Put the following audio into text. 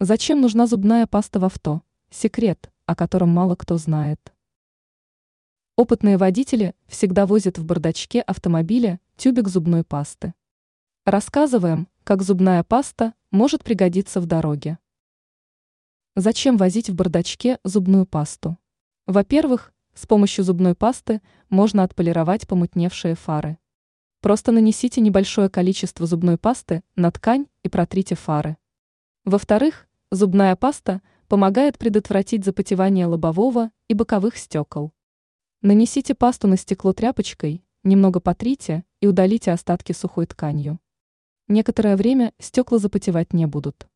Зачем нужна зубная паста в авто? Секрет, о котором мало кто знает. Опытные водители всегда возят в бардачке автомобиля тюбик зубной пасты. Рассказываем, как зубная паста может пригодиться в дороге. Зачем возить в бардачке зубную пасту? Во-первых, с помощью зубной пасты можно отполировать помутневшие фары. Просто нанесите небольшое количество зубной пасты на ткань и протрите фары. Во-вторых, зубная паста помогает предотвратить запотевание лобового и боковых стекол. Нанесите пасту на стекло тряпочкой, немного потрите и удалите остатки сухой тканью. Некоторое время стекла запотевать не будут.